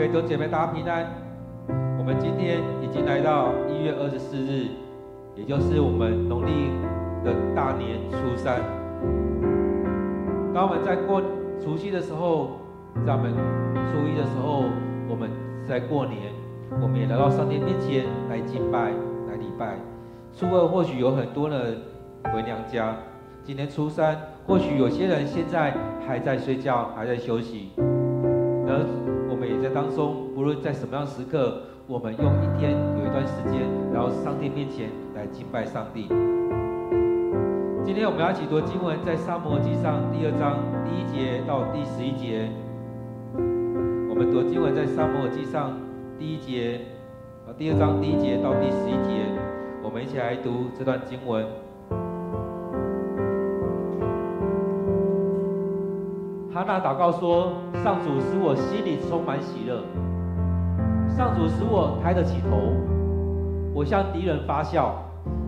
各位弟兄姐妹，大家平安。我们今天已经来到一月二十四日，也就是我们农历的大年初三。当我们在过除夕的时候，在我们初一的时候，我们在过年，我们也来到上帝面前来敬拜、来礼拜。初二或许有很多人回娘家，今天初三，或许有些人现在还在睡觉，还在休息。而当中，不论在什么样时刻，我们用一天有一段时间，然后上帝面前来敬拜上帝。今天我们要一起读经文，在撒摩记上第二章第一节到第十一节。我们读经文在撒摩记上第一节，啊，第二章第一节到第十一节，我们一起来读这段经文。哈娜祷告说：“上主使我心里充满喜乐，上主使我抬得起头。我向敌人发笑，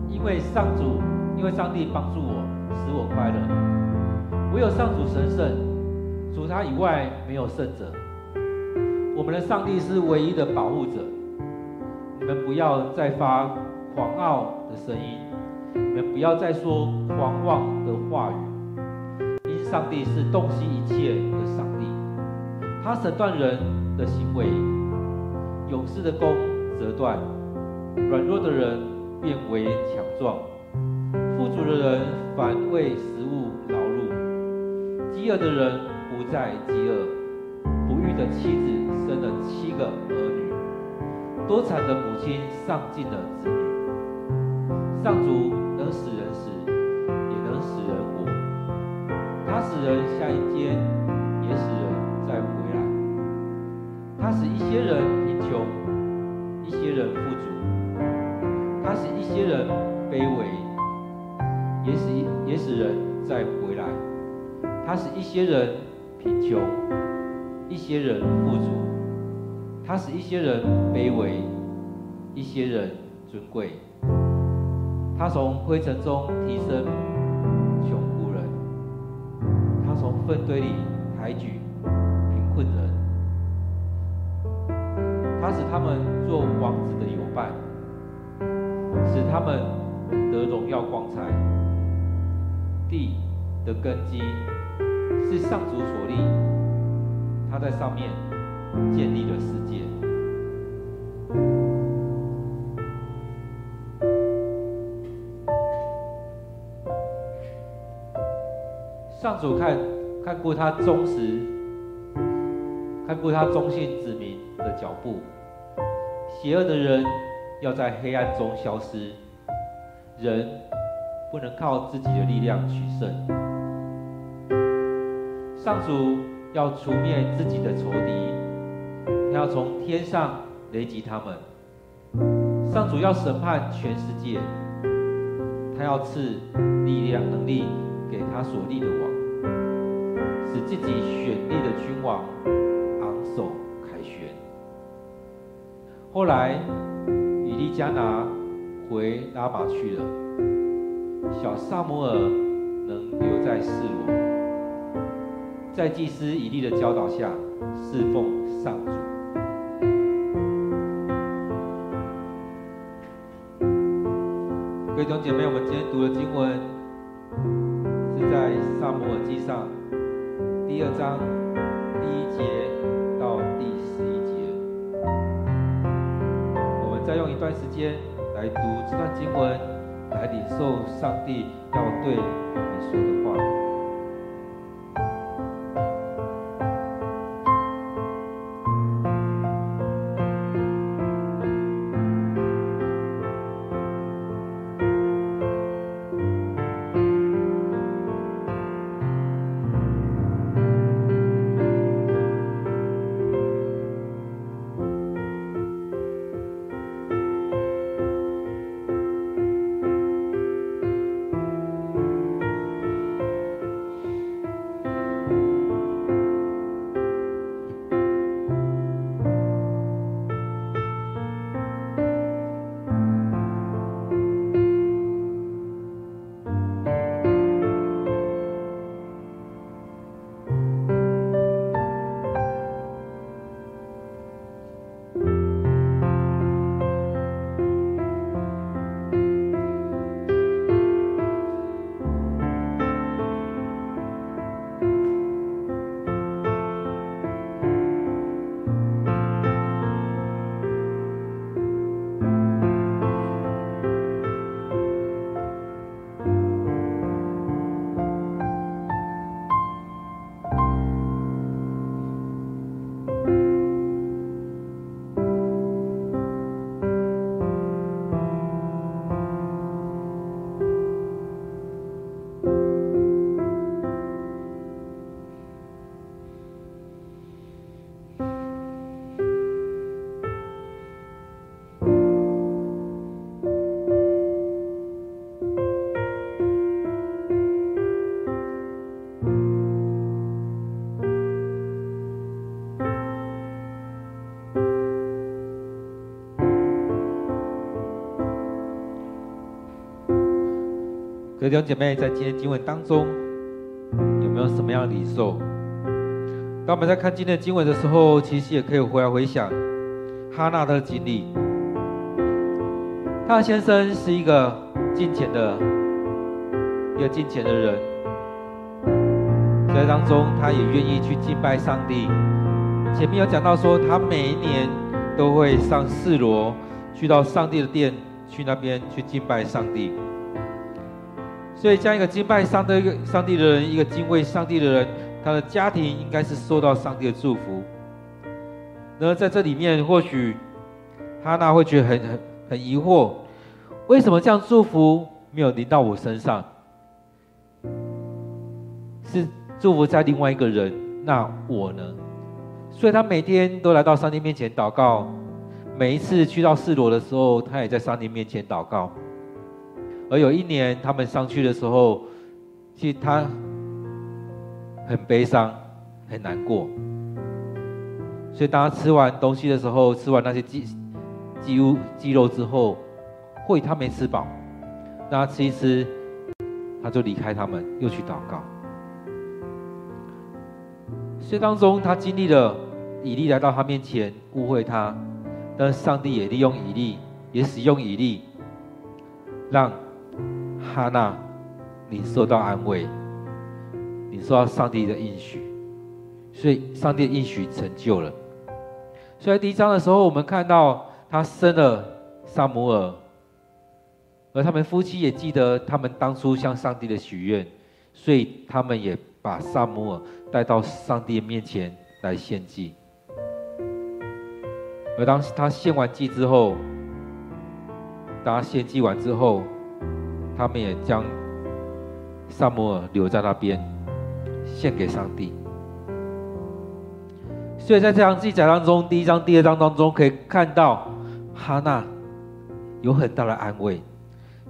因为上主，因为上帝帮助我，使我快乐。唯有上主神圣，除他以外没有圣者。我们的上帝是唯一的保护者。你们不要再发狂傲的声音，你们不要再说狂妄的话语。”上帝是洞悉一切的上帝，他审断人的行为，勇士的弓折断，软弱的人变为强壮，富足的人反为食物劳碌，饥饿的人不再饥饿，不育的妻子生了七个儿女，多产的母亲丧尽了子女，上主人下一间，也使人再回来。他使一些人贫穷，一些人富足。他使一些人卑微，也使也使人再回来。他使一些人贫穷，一些人富足。他使一些人卑微，一些人尊贵。他从灰尘中提升。粪堆里抬举贫困人，他使他们做王子的友伴，使他们得荣耀光彩。地的根基是上主所立，他在上面建立了世界。上主看。看顾他忠实，看顾他忠信子民的脚步。邪恶的人要在黑暗中消失。人不能靠自己的力量取胜。上主要除灭自己的仇敌，他要从天上雷击他们。上主要审判全世界，他要赐力量能力给他所立的王。使自己选立的君王昂首凯旋。后来，以利加拿回拉玛去了，小撒摩尔能留在示罗，在祭司以利的教导下侍奉上主。各位弟兄姐妹，我们今天读的经文是在撒摩尔记上。第二章第一节到第十一节，我们再用一段时间来读这段经文，来领受上帝要对我们说的话。各位弟兄姐妹，在今天经文当中，有没有什么样的领受？当我们在看今天的经文的时候，其实也可以回来回想哈娜的经历。她的先生是一个敬虔的，一个敬虔的人，在当中，他也愿意去敬拜上帝。前面有讲到说，他每一年都会上示罗，去到上帝的殿，去那边去敬拜上帝。所以，这样一个敬拜上帝、一个上帝的人，一个敬畏上帝的人，他的家庭应该是受到上帝的祝福。那在这里面，或许哈娜会觉得很很很疑惑，为什么这样祝福没有临到我身上？是祝福在另外一个人，那我呢？所以他每天都来到上帝面前祷告，每一次去到示罗的时候，他也在上帝面前祷告。而有一年，他们上去的时候，其实他很悲伤，很难过。所以当他吃完东西的时候，吃完那些鸡鸡肉鸡肉之后，或许他没吃饱，让他吃一吃，他就离开他们，又去祷告。所以当中，他经历了以利来到他面前误会他，但上帝也利用以利，也使用以利，让。哈娜，你受到安慰，你受到上帝的应许，所以上帝的应许成就了。所以在第一章的时候，我们看到他生了撒母耳，而他们夫妻也记得他们当初向上帝的许愿，所以他们也把撒母耳带到上帝面前来献祭。而当他献完祭之后，当他献祭完之后，他们也将撒母耳留在那边，献给上帝。所以在这样记载当中，第一章、第二章当中，可以看到哈娜有很大的安慰，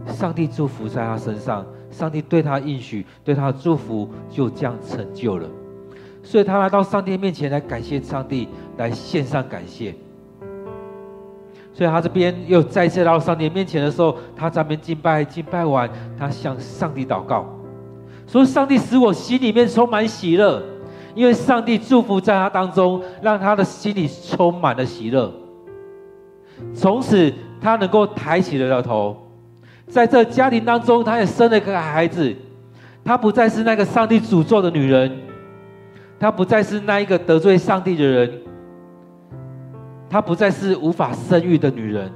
上帝祝福在他身上，上帝对他应许、对他的祝福就这样成就了。所以他来到上帝面前来感谢上帝，来献上感谢。所以他这边又再次到上帝面前的时候，他在那边敬拜，敬拜完，他向上帝祷告，说：“上帝使我心里面充满喜乐，因为上帝祝福在他当中，让他的心里充满了喜乐。从此，他能够抬起了头，在这家庭当中，他也生了一个孩子。他不再是那个上帝诅咒的女人，他不再是那一个得罪上帝的人。”她不再是无法生育的女人，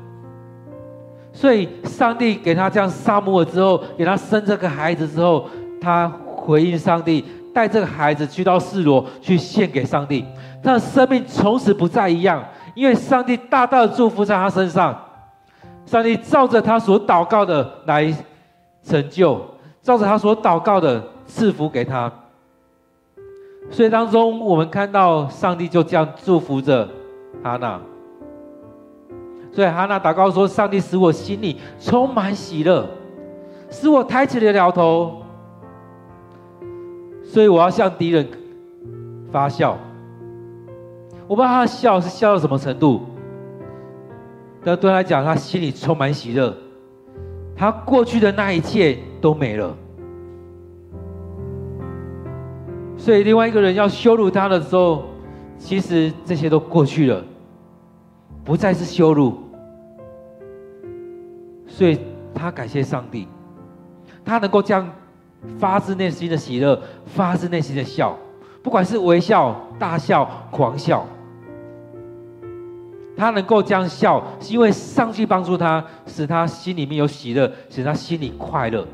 所以上帝给她这样撒母耳之后，给她生这个孩子之后，她回应上帝，带这个孩子去到示罗去献给上帝，她的生命从此不再一样，因为上帝大大的祝福在她身上，上帝照着她所祷告的来成就，照着她所祷告的赐福给她，所以当中我们看到上帝就这样祝福着。哈娜，所以哈娜祷告说：“上帝使我心里充满喜乐，使我抬起了了头，所以我要向敌人发笑。我不知道他的笑是笑到什么程度，但对他来讲，他心里充满喜乐，他过去的那一切都没了。所以另外一个人要羞辱他的时候。”其实这些都过去了，不再是羞辱，所以他感谢上帝，他能够这样发自内心的喜乐、发自内心的笑，不管是微笑、大笑、狂笑，他能够这样笑，是因为上帝帮助他，使他心里面有喜乐，使他心里快乐。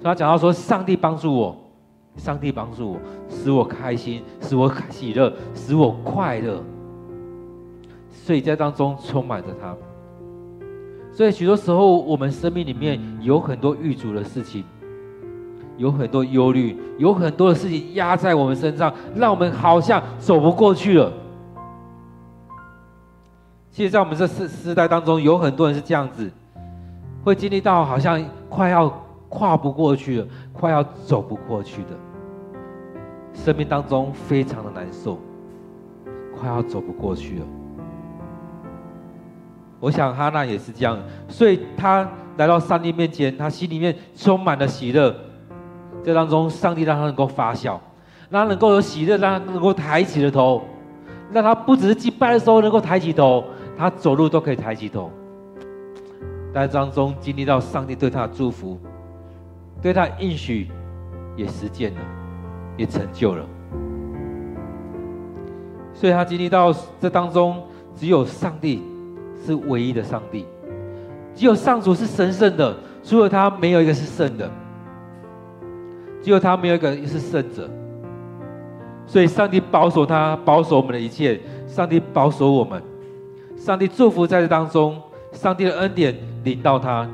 所以他讲到说：“上帝帮助我。”上帝帮助我，使我开心，使我喜乐，使我快乐。所以在当中充满着他。所以许多时候，我们生命里面有很多遇阻的事情，有很多忧虑，有很多的事情压在我们身上，让我们好像走不过去了。其实，在我们这世世代当中，有很多人是这样子，会经历到好像快要跨不过去了，快要走不过去的。生命当中非常的难受，快要走不过去了。我想哈娜也是这样，所以她来到上帝面前，他心里面充满了喜乐。这当中，上帝让他能够发笑，让他能够有喜乐，让他能够抬起了头，让他不只是祭拜的时候能够抬起头，他走路都可以抬起头。在当中经历到上帝对他的祝福，对他的应许也实践了，也成就了。所以他经历到这当中，只有上帝是唯一的上帝，只有上主是神圣的，除了他没有一个是圣的，只有他没有一个是圣者。所以上帝保守他，保守我们的一切，上帝保守我们，上帝祝福在这当中，上帝的恩典临到他，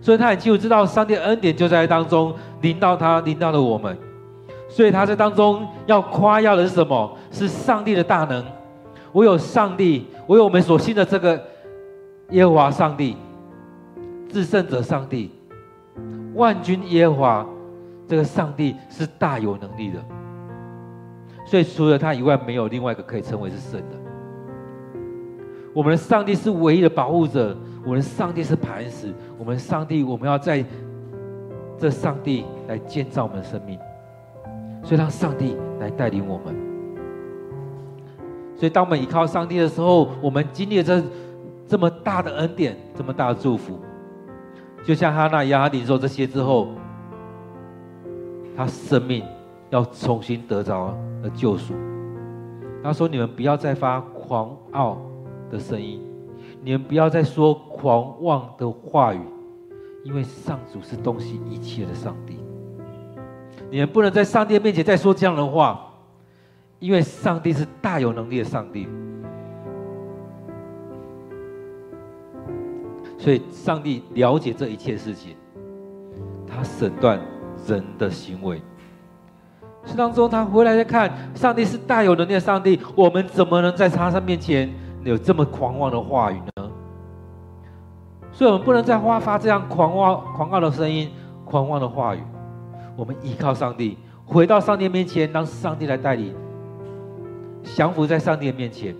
所以他很清楚知道上帝恩典就在当中临到他，临到了我们。所以他在当中要夸耀的是什么？是上帝的大能。我有上帝，我有我们所信的这个耶和华上帝，至圣者上帝，万军耶和华这个上帝是大有能力的。所以除了他以外，没有另外一个可以称为是神的。我们的上帝是唯一的保护者，我们的上帝是磐石，我们上帝，我们要在这上帝来建造我们的生命。所以让上帝来带领我们。所以当我们依靠上帝的时候，我们经历了这这么大的恩典，这么大的祝福。就像哈娜一样，他领受这些之后，他生命要重新得着了救赎。他说：“你们不要再发狂傲的声音，你们不要再说狂妄的话语，因为上主是东西一切的上帝。”你们不能在上帝面前再说这样的话，因为上帝是大有能力的上帝。所以，上帝了解这一切事情，他审断人的行为。是当中，他回来再看，上帝是大有能力的上帝，我们怎么能在他上面前有这么狂妄的话语呢？所以，我们不能再发发这样狂妄、狂傲的声音、狂妄的话语。我们依靠上帝，回到上帝面前，让上帝来带领，降服在上帝面前。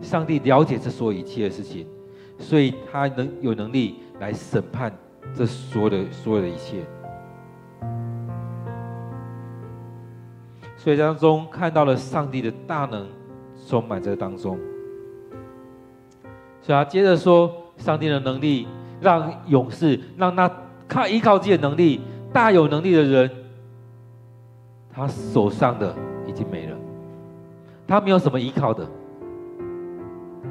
上帝了解这所有一切的事情，所以他能有能力来审判这所有的所有的一切。所以当中看到了上帝的大能充满在当中。所以他接着说，上帝的能力让勇士，让他靠依靠自己的能力。大有能力的人，他手上的已经没了，他没有什么依靠的，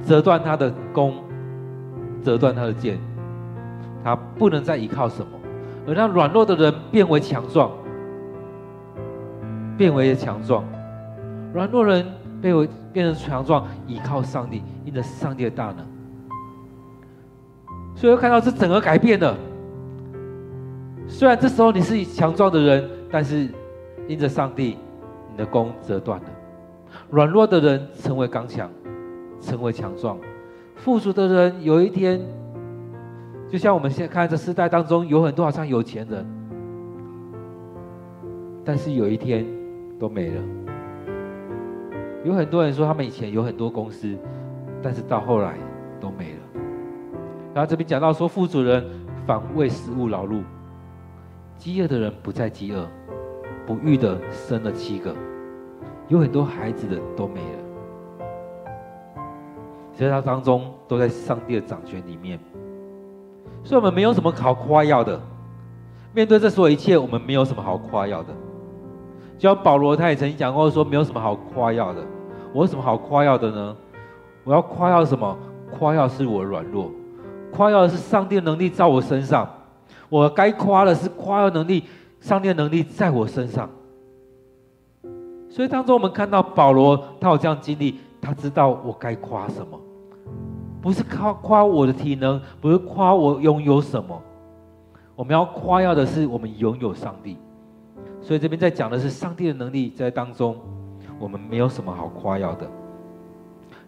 折断他的弓，折断他的剑，他不能再依靠什么，而让软弱的人变为强壮，变为强壮，软弱人变为变成强壮，依靠上帝，因着上帝的大能，所以看到这整个改变了。虽然这时候你是强壮的人，但是因着上帝，你的弓折断了。软弱的人成为刚强，成为强壮。富足的人有一天，就像我们现在看这世代当中，有很多好像有钱人，但是有一天都没了。有很多人说他们以前有很多公司，但是到后来都没了。然后这边讲到说，富足人反为食物劳碌。饥饿的人不再饥饿，不育的生了七个，有很多孩子的都没了。其实他当中都在上帝的掌权里面，所以我们没有什么好夸耀的。面对这所有一切，我们没有什么好夸耀的。就像保罗他也曾经讲过说，没有什么好夸耀的。我有什么好夸耀的呢？我要夸耀什么？夸耀是我软弱，夸耀的是上帝的能力在我身上。我该夸的是夸耀能力，上帝的能力在我身上。所以当中我们看到保罗，他有这样经历，他知道我该夸什么，不是夸夸我的体能，不是夸我拥有什么，我们要夸耀的是我们拥有上帝。所以这边在讲的是上帝的能力在当中，我们没有什么好夸耀的。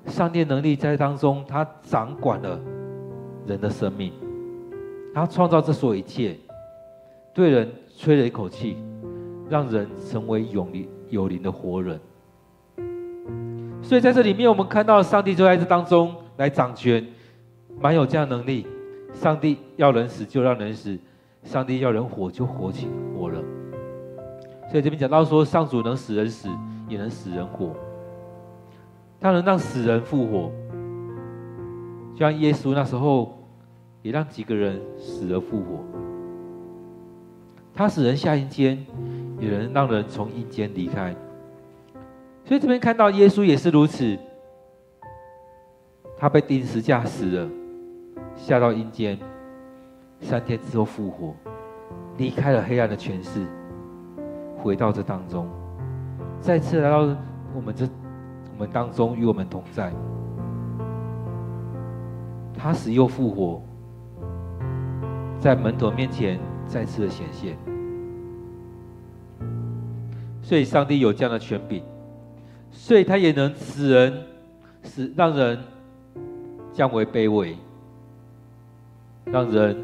上帝的能力在当中，他掌管了人的生命。他创造这所有一切，对人吹了一口气，让人成为有灵有灵的活人。所以在这里面，我们看到上帝就在这当中来掌权，蛮有这样能力，上帝要人死就让人死，上帝要人活就活起活了。所以这边讲到说，上主能使人死，也能使人活。他能让死人复活，就像耶稣那时候，也让几个人死而复活。他使人下阴间，也能让人从阴间离开。所以这边看到耶稣也是如此，他被钉十架死了，下到阴间，三天之后复活，离开了黑暗的权势，回到这当中，再次来到我们这我们当中与我们同在。他死又复活，在门徒面前再次的显现。所以上帝有这样的权柄。所以他也能使人，使让人降为卑微，让人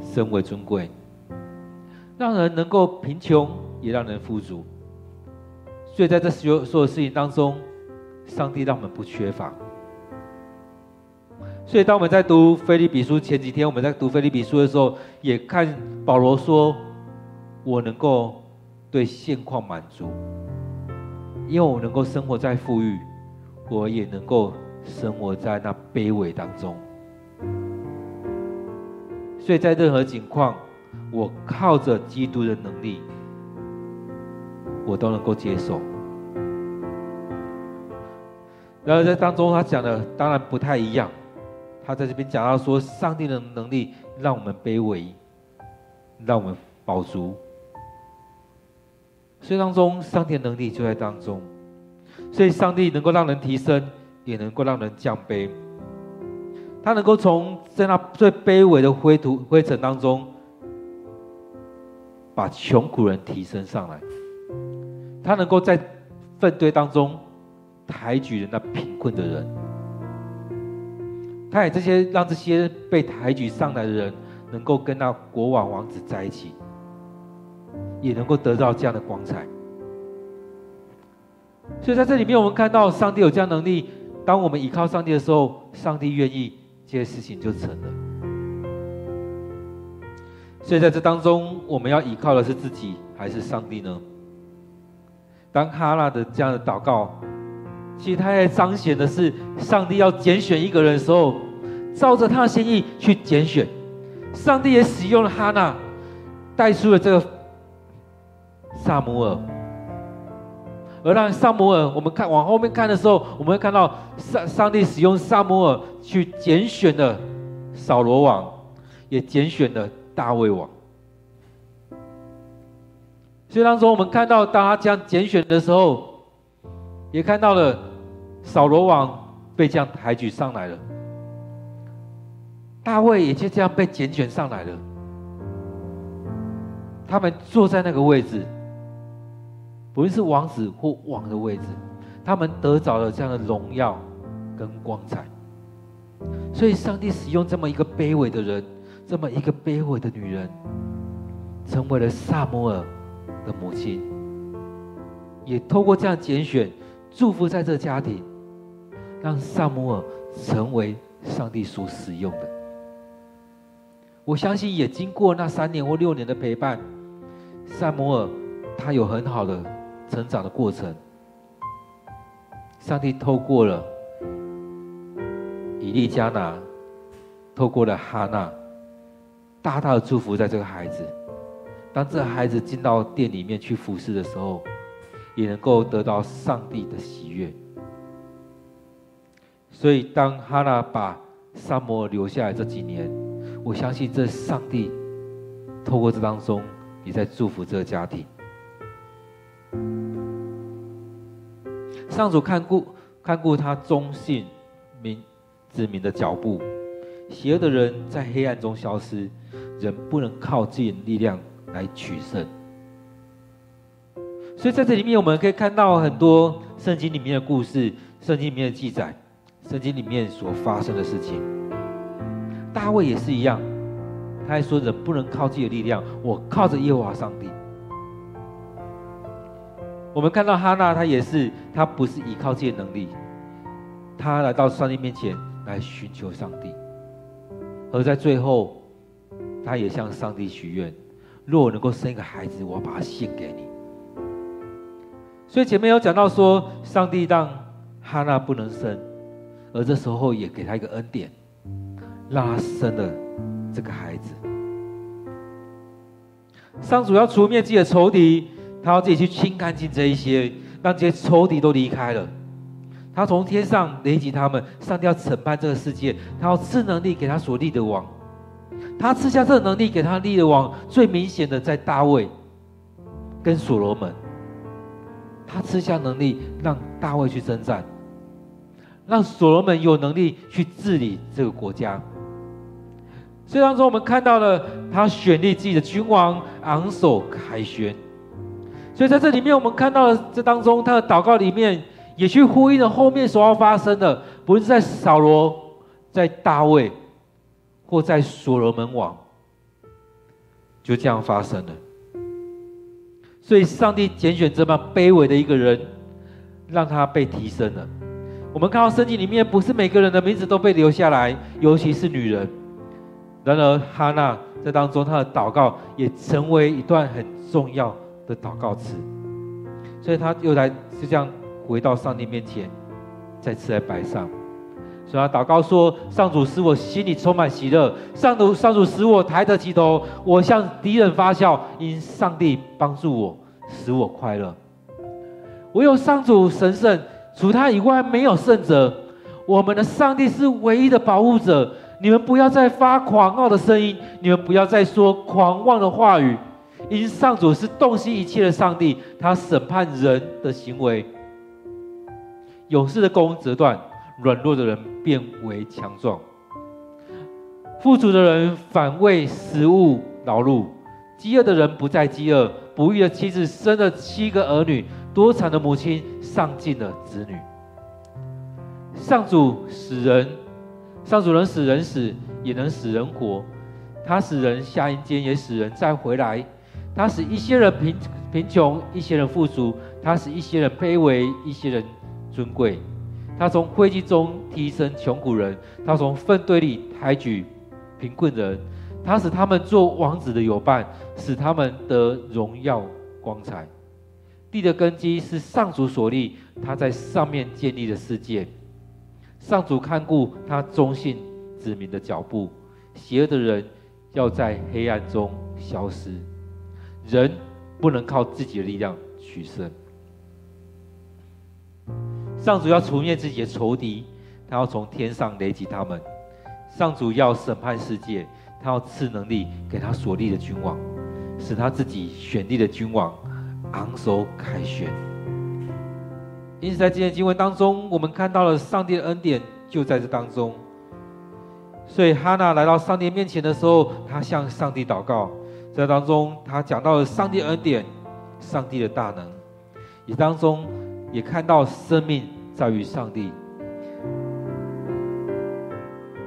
升为尊贵，让人能够贫穷，也让人富足。所以在这所有所有事情当中，上帝让我们不缺乏。所以当我们在读腓利比书前几天，我们在读腓利比书的时候，也看保罗说：“我能够对现况满足。”因为我能够生活在富裕，我也能够生活在那卑微当中。所以在任何情况，我靠着基督的能力，我都能够接受。然而在当中，他讲的当然不太一样。他在这边讲到说，上帝的能力让我们卑微，让我们饱足。所以当中，上帝的能力就在当中。所以上帝能够让人提升，也能够让人降卑。他能够从在那最卑微的灰土灰尘当中，把穷苦人提升上来。他能够在粪堆当中抬举人那贫困的人。他也这些让这些被抬举上来的人，能够跟那国王王子在一起。也能够得到这样的光彩，所以在这里面，我们看到上帝有这样能力。当我们依靠上帝的时候，上帝愿意，这些事情就成了。所以在这当中，我们要依靠的是自己还是上帝呢？当哈拉的这样的祷告，其实他在彰显的是上帝要拣选一个人的时候，照着他的心意去拣选。上帝也使用了哈娜，带出了这个。撒母耳，而让撒母耳，我们看往后面看的时候，我们会看到上上帝使用撒母耳去拣选了扫罗王，也拣选了大卫王。所以当中我们看到，当他这样拣选的时候，也看到了扫罗王被这样抬举上来了，大卫也就这样被拣选上来了。他们坐在那个位置。不论是王子或王的位置，他们得着了这样的荣耀跟光彩。所以，上帝使用这么一个卑微的人，这么一个卑微的女人，成为了撒母耳的母亲，也透过这样拣选，祝福在这家庭，让撒母耳成为上帝所使用的。我相信，也经过那三年或六年的陪伴，撒母耳他有很好的。成长的过程，上帝透过了以利加拿，透过了哈娜，大大的祝福在这个孩子。当这个孩子进到店里面去服侍的时候，也能够得到上帝的喜悦。所以，当哈娜把撒摩留下来这几年，我相信这上帝透过这当中，也在祝福这个家庭。上主看顾看顾他忠信民子民的脚步，邪恶的人在黑暗中消失，人不能靠自己的力量来取胜。所以在这里面，我们可以看到很多圣经里面的故事，圣经里面的记载，圣经里面所发生的事情。大卫也是一样，他还说：“人不能靠自己的力量，我靠着耶和华上帝。”我们看到哈娜，她也是，她不是依靠自己的能力，她来到上帝面前来寻求上帝。而在最后，他也向上帝许愿：若我能够生一个孩子，我要把他献给你。所以前面有讲到说，上帝让哈娜不能生，而这时候也给他一个恩典，让他生了这个孩子。上主要除灭自己的仇敌，他要自己去清干净这一些，让这些仇敌都离开了。他从天上雷击他们，上帝要审判这个世界，他要赐能力给他所立的王。他赐下这能力给他立的王，最明显的在大卫跟所罗门。他赐下能力让大卫去征战，让所罗门有能力去治理这个国家。所以当中我们看到了他选立自己的君王，昂首凯旋。所以在这里面，我们看到了这当中他的祷告里面，也去呼应了后面所要发生的，不是在扫罗、在大卫，或在所罗门王，就这样发生了。所以上帝拣选这么卑微的一个人，让他被提升了。我们看到圣经里面，不是每个人的名字都被留下来，尤其是女人。然而，哈娜在当中，她的祷告也成为一段很重要的祷告词，所以她又来就这样回到上帝面前，再次来摆上。所以她祷告说：“上主使我心里充满喜乐，上主上主使我抬得起头，我向敌人发笑，因上帝帮助我，使我快乐。唯有上主神圣，除他以外没有圣者。我们的上帝是唯一的保护者。”你们不要再发狂傲的声音，你们不要再说狂妄的话语，因上主是洞悉一切的上帝，他审判人的行为。勇士的弓折断，软弱的人变为强壮。富足的人反为食物劳碌，饥饿的人不再饥饿。不育的妻子生了七个儿女，多产的母亲丧尽了子女。上主使人。上主能使人死，也能使人活。他使人下阴间，也使人再回来。他使一些人贫贫穷，一些人富足。他使一些人卑微，一些人尊贵。他从灰烬中提升穷苦人，他从粪堆里抬举贫困人。他使他们做王子的友伴，使他们得荣耀光彩。地的根基是上主所立，他在上面建立的世界。上主看顾他忠信子民的脚步，邪恶的人要在黑暗中消失。人不能靠自己的力量取胜。上主要除灭自己的仇敌，他要从天上雷击他们。上主要审判世界，他要赐能力给他所立的君王，使他自己选立的君王昂首凯旋。因此，在今天经文当中，我们看到了上帝的恩典就在这当中。所以，哈娜来到上帝面前的时候，他向上帝祷告，在当中，他讲到了上帝恩典、上帝的大能，也当中也看到生命在于上帝，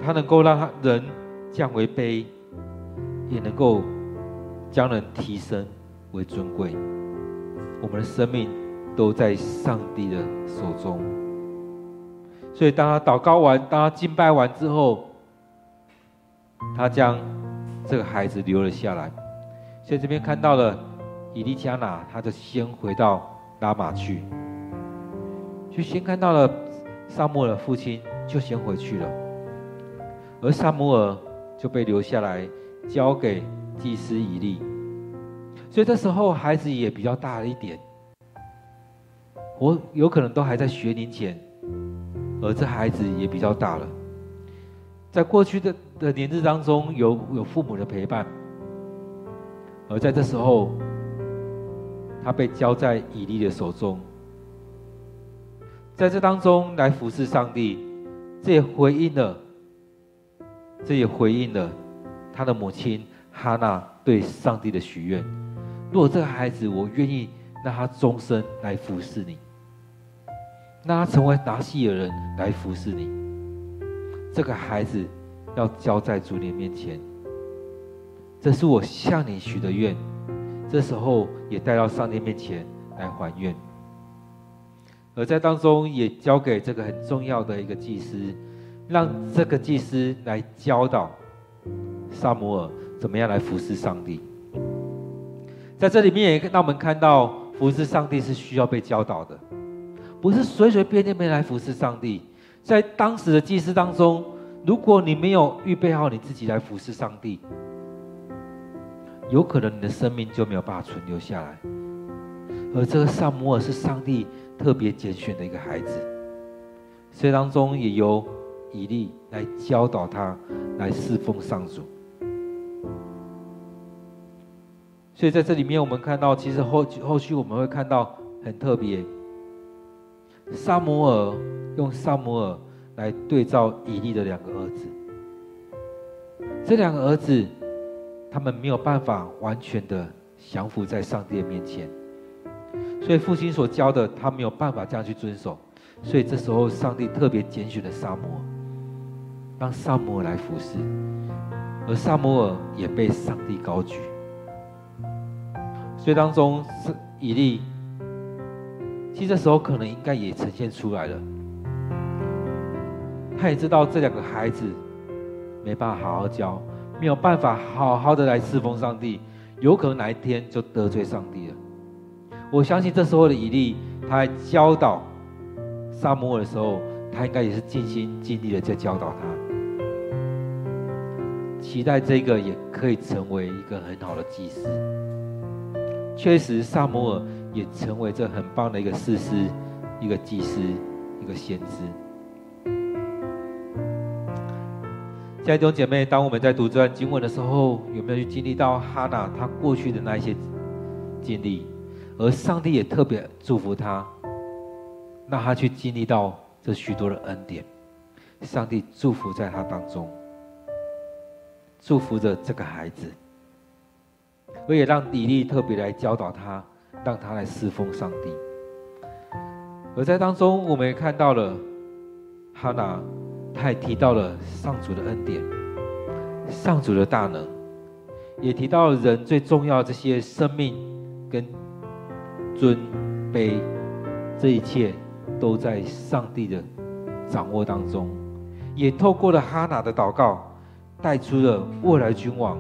他能够让他人降为卑，也能够将人提升为尊贵。我们的生命。都在上帝的手中，所以当他祷告完，当他敬拜完之后，他将这个孩子留了下来。所以这边看到了以利加拿，他就先回到拉玛去，就先看到了撒母耳父亲，就先回去了，而撒母耳就被留下来，交给祭司以利。所以这时候孩子也比较大了一点。我有可能都还在学龄前，而这孩子也比较大了。在过去的的年日当中，有有父母的陪伴，而在这时候，他被交在以利的手中，在这当中来服侍上帝，这也回应了，这也回应了他的母亲哈娜对上帝的许愿：如果这个孩子，我愿意让他终身来服侍你。让他成为拿细耳人来服侍你。这个孩子要交在主你面前，这是我向你许的愿。这时候也带到上帝面前来还愿，而在当中也交给这个很重要的一个祭司，让这个祭司来教导撒摩尔怎么样来服侍上帝。在这里面也让我们看到，服侍上帝是需要被教导的，不是随随便便来服侍上帝。在当时的祭司当中，如果你没有预备好你自己来服侍上帝，有可能你的生命就没有办法存留下来。而这个撒母耳是上帝特别拣选的一个孩子，所以当中也由以利来教导他，来侍奉上主。所以在这里面，我们看到，其实后后续我们会看到很特别。撒摩尔用撒摩尔来对照以利的两个儿子，这两个儿子，他们没有办法完全的降服在上帝的面前，所以父亲所教的，他没有办法这样去遵守。所以这时候，上帝特别拣选了撒摩尔，让撒摩尔来服侍，而撒摩尔也被上帝高举。所以当中是以利，其实这时候可能应该也呈现出来了。他也知道这两个孩子没办法好好教，没有办法好好的来侍奉上帝，有可能哪一天就得罪上帝了。我相信这时候的以利，他在教导撒母耳的时候，他应该也是尽心尽力的在教导他，期待这个也可以成为一个很好的祭司。确实，撒母耳也成为这很棒的一个士师、一个祭司、一个先知。亲爱的姐妹，当我们在读这段经文的时候，有没有去经历到哈拿她过去的那一些经历？而上帝也特别祝福他，让他去经历到这许多的恩典。上帝祝福在他当中，祝福着这个孩子。我也让以利特别来教导他，让他来侍奉上帝。而在当中，我们也看到了哈拿，他也提到了上主的恩典、上主的大能，也提到了人最重要的这些生命跟尊卑，这一切都在上帝的掌握当中。也透过了哈拿的祷告，带出了未来君王。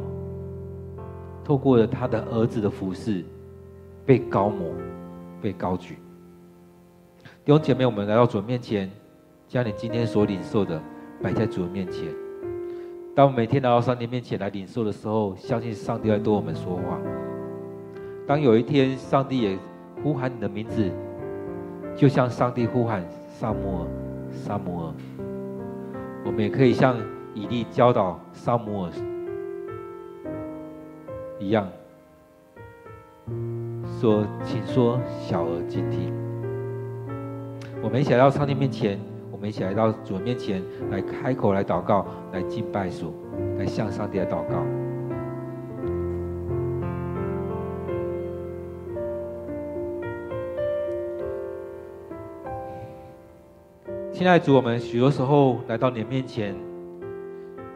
透过了他的儿子的服侍，被高抹，被高举。弟兄姐妹，我们来到主面前，将你今天所领受的摆在主的面前。当我们每天来到上帝面前来领受的时候，相信上帝在对我们说话。当有一天上帝也呼喊你的名字，就像上帝呼喊萨摩尔，萨摩尔，我们也可以像以利教导萨摩尔。一样，说，请说，小儿静听。我们一起来到上帝面前，我们一起来到主面前来开口来祷告，来敬拜主，来向上帝来祷告。亲爱的主，我们许多时候来到你的面前，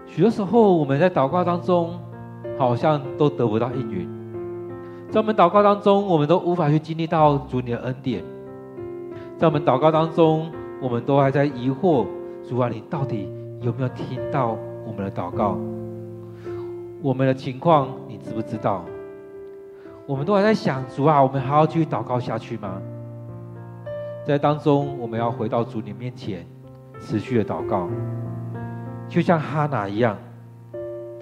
许多时候我们在祷告当中。好像都得不到应允，在我们祷告当中，我们都无法去经历到主你的恩典。在我们祷告当中，我们都还在疑惑：主啊，你到底有没有听到我们的祷告？我们的情况你知不知道？我们都还在想：主啊，我们还要继续祷告下去吗？在当中，我们要回到主你面前，持续的祷告，就像哈拿一样。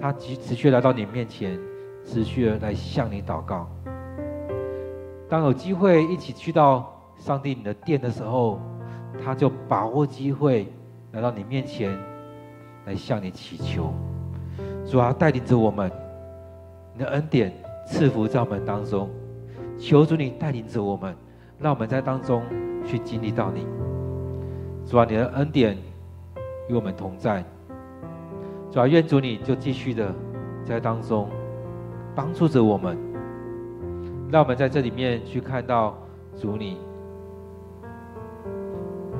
他持持续来到你面前，持续的来向你祷告。当有机会一起去到上帝你的殿的时候，他就把握机会来到你面前，来向你祈求。主啊，带领着我们，你的恩典赐福在我们当中。求主你带领着我们，让我们在当中去经历到你。主啊，你的恩典与我们同在。主啊，愿主你就继续的在当中帮助着我们，让我们在这里面去看到主你，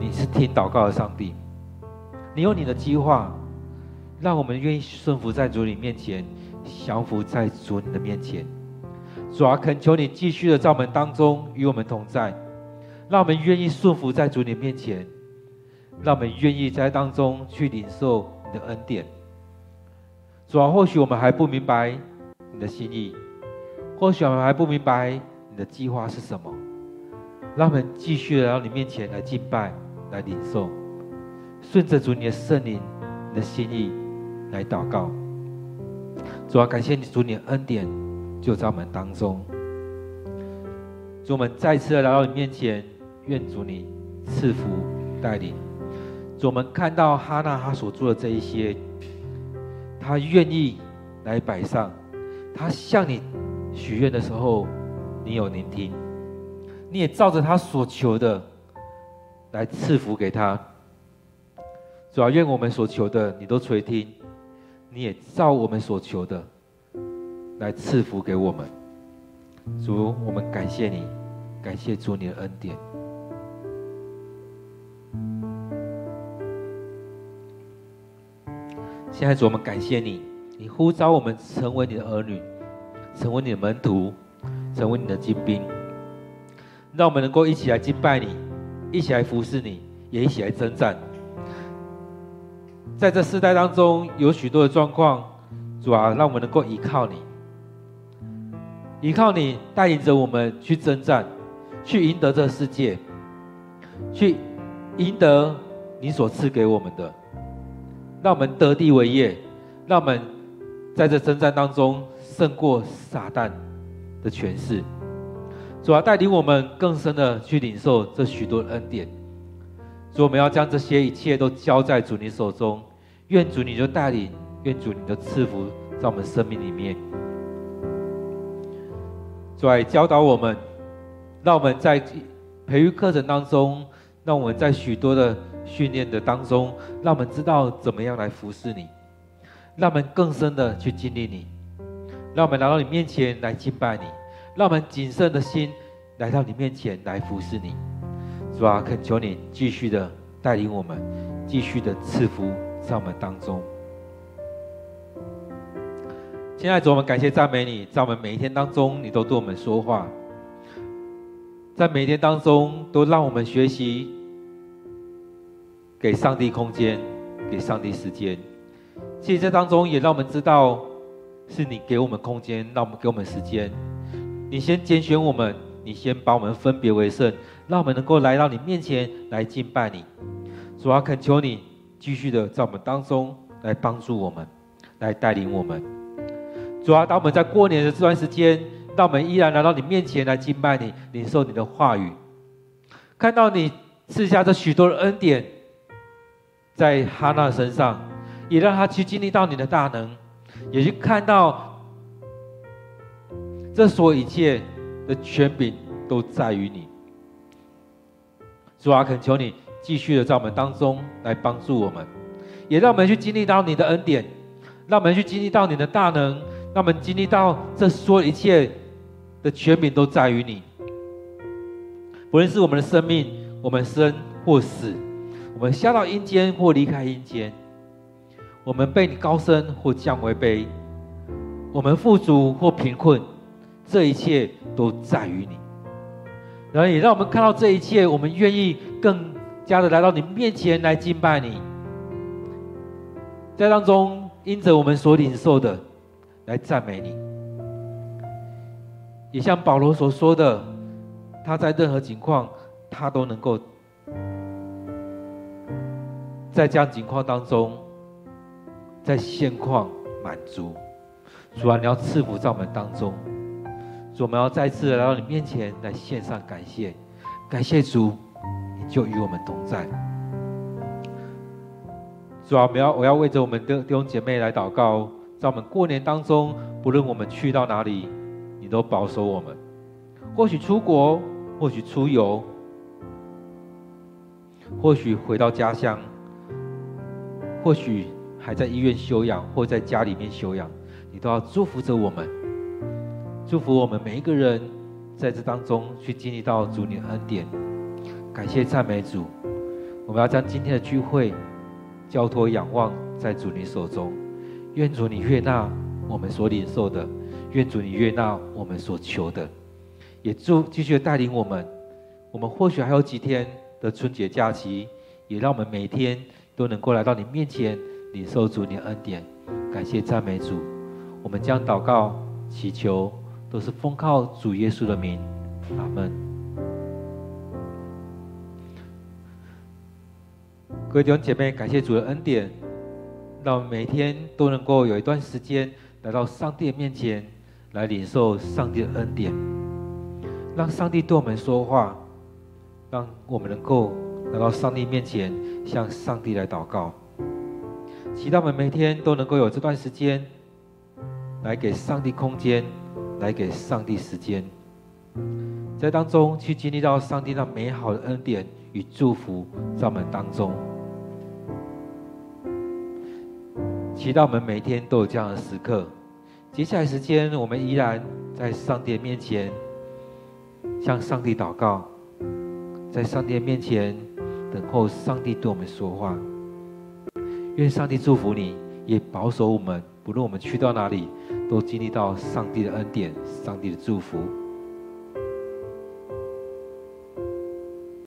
你是听祷告的上帝，你有你的计划，让我们愿意顺服在主你面前，降服在主你的面前。主啊，恳求你继续的在我们当中与我们同在，让我们愿意顺服在主你面前，让我们愿意在当中去领受你的恩典。主啊，或许我们还不明白你的心意，或许我们还不明白你的计划是什么，让我们继续来到你面前来敬拜、来领受，顺着主你的圣灵、你的心意来祷告。主啊，感谢你主你的恩典就在我们当中。主，我们再次的来到你面前，愿主你赐福带领。主，我们看到哈娜她所做的这一些，他愿意来摆上，他向你许愿的时候，你有聆听，你也照着他所求的来赐福给他。主啊，愿我们所求的你都垂听，你也照我们所求的来赐福给我们。主，我们感谢你，感谢主你的恩典。现在主，我们感谢你，你呼召我们成为你的儿女，成为你的门徒，成为你的精兵，让我们能够一起来敬拜你，一起来服侍你，也一起来征战。在这世代当中，有许多的状况，主啊，让我们能够依靠你。依靠你带领着我们去征战，去赢得这个世界，去赢得你所赐给我们的，让我们得地为业，让我们在这征战当中胜过撒旦的权势。主要带领我们更深的去领受这许多恩典。主，我们要将这些一切都交在主你手中，愿主你就带领，愿主你就赐福在我们生命里面。主来教导我们，让我们在培育课程当中，让我们在许多的训练的当中，让我们知道怎么样来服侍你，让我们更深的去经历你，让我们来到你面前来敬拜你，让我们谨慎的心来到你面前来服侍你。主啊，恳求你继续的带领我们，继续的赐福在我们当中。亲爱的主，我们感谢赞美你，在我们每一天当中，你都对我们说话，在每天当中，都让我们学习给上帝空间，给上帝时间。其实这当中也让我们知道，是你给我们空间，让我们给我们时间。你先拣选我们，你先把我们分别为圣，让我们能够来到你面前来敬拜你。主啊，恳求你继续的在我们当中来帮助我们，来带领我们。主啊，当我们在过年的这段时间，当我们依然来到你面前来敬拜你，领受你的话语，看到你赐下这许多的恩典，在哈娜身上，也让他去经历到你的大能，也去看到这所有一切的权柄都在于你。主啊，恳求你继续的在我们当中来帮助我们，也让我们去经历到你的恩典，让我们去经历到你的大能。让我们经历到这所有一切的权柄都在于你，不论是我们的生命，我们生或死，我们下到阴间或离开阴间，我们被你高升或降为卑，我们富足或贫困，这一切都在于你。然后也让我们看到这一切，我们愿意更加的来到你面前来敬拜你，在当中因着我们所领受的。来赞美你，也像保罗所说的，他在任何情况，他都能够在这样情况当中，在现况满足。主啊，你要赐福在我们当中，主，我们要再次来到你面前来献上感谢，感谢主，你就与我们同在。主啊，我们要我要为着我们的弟兄姐妹来祷告。在我们过年当中，不论我们去到哪里，都保守我们。或许出国，或许出游，或许回到家乡，或许还在医院休养，或在家里面休养，你都要祝福着我们，祝福我们每一个人在这当中去经历到主你的恩典。感谢赞美主，我们要将今天的聚会交托仰望在主你手中。愿主你悦纳我们所领受的，愿主你悦纳我们所求的，也祝继续带领我们。我们或许还有几天的春节假期，也让我们每天都能够来到你面前领受主你的恩典。感谢赞美主。我们将祷告、祈求，都是奉靠主耶稣的名。阿门。各位弟兄姐妹，感谢主的恩典，让我们每天都能够有一段时间来到上帝的面前，来领受上帝的恩典，让上帝对我们说话，让我们能够来到上帝面前，向上帝来祷告。祈祷我们每天都能够有这段时间，来给上帝空间，来给上帝时间，在当中去经历到上帝那美好的恩典与祝福在我们当中。祈祷我们每天都有这样的时刻。接下来时间，我们依然在上帝面前向上帝祷告，在上帝面前等候上帝对我们说话。愿上帝祝福你，也保守我们，不论我们去到哪里，都经历到上帝的恩典、上帝的祝福。